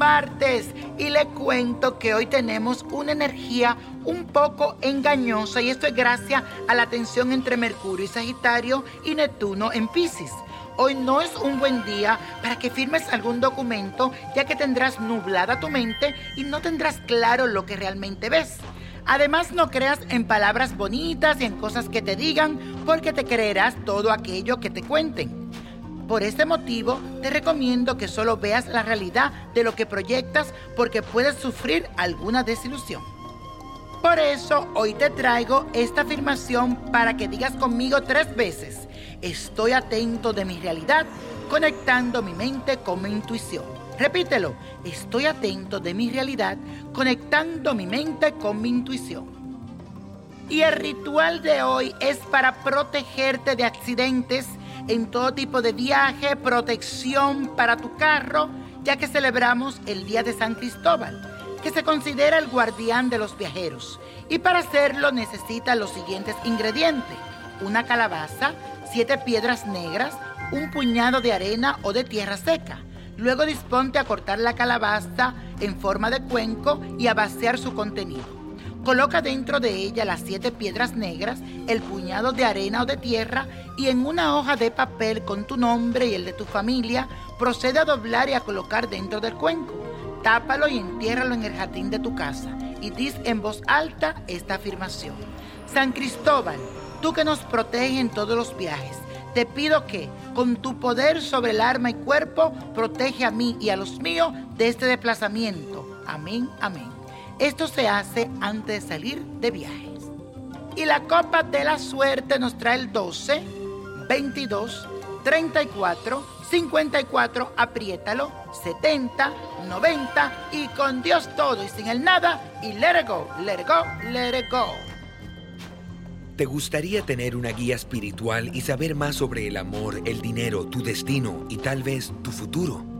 martes y le cuento que hoy tenemos una energía un poco engañosa y esto es gracias a la tensión entre Mercurio y Sagitario y Neptuno en Pisces. Hoy no es un buen día para que firmes algún documento ya que tendrás nublada tu mente y no tendrás claro lo que realmente ves. Además, no creas en palabras bonitas y en cosas que te digan, porque te creerás todo aquello que te cuenten. Por este motivo, te recomiendo que solo veas la realidad de lo que proyectas porque puedes sufrir alguna desilusión. Por eso, hoy te traigo esta afirmación para que digas conmigo tres veces, estoy atento de mi realidad, conectando mi mente con mi intuición. Repítelo, estoy atento de mi realidad, conectando mi mente con mi intuición. Y el ritual de hoy es para protegerte de accidentes en todo tipo de viaje, protección para tu carro, ya que celebramos el Día de San Cristóbal, que se considera el guardián de los viajeros. Y para hacerlo necesita los siguientes ingredientes. Una calabaza, siete piedras negras, un puñado de arena o de tierra seca Luego disponte a cortar la calabaza en forma de cuenco y a vaciar su contenido. Coloca dentro de ella las siete piedras negras, el puñado de arena o de tierra y en una hoja de papel con tu nombre y el de tu familia, procede a doblar y a colocar dentro del cuenco. Tápalo y entiérralo en el jardín de tu casa y dis en voz alta esta afirmación. San Cristóbal, tú que nos proteges en todos los viajes, te pido que, con tu poder sobre el alma y cuerpo, protege a mí y a los míos de este desplazamiento. Amén, amén. Esto se hace antes de salir de viajes. Y la copa de la suerte nos trae el 12, 22, 34, 54, apriétalo, 70, 90 y con Dios todo y sin el nada y let it go, let it go, let it go. ¿Te gustaría tener una guía espiritual y saber más sobre el amor, el dinero, tu destino y tal vez tu futuro?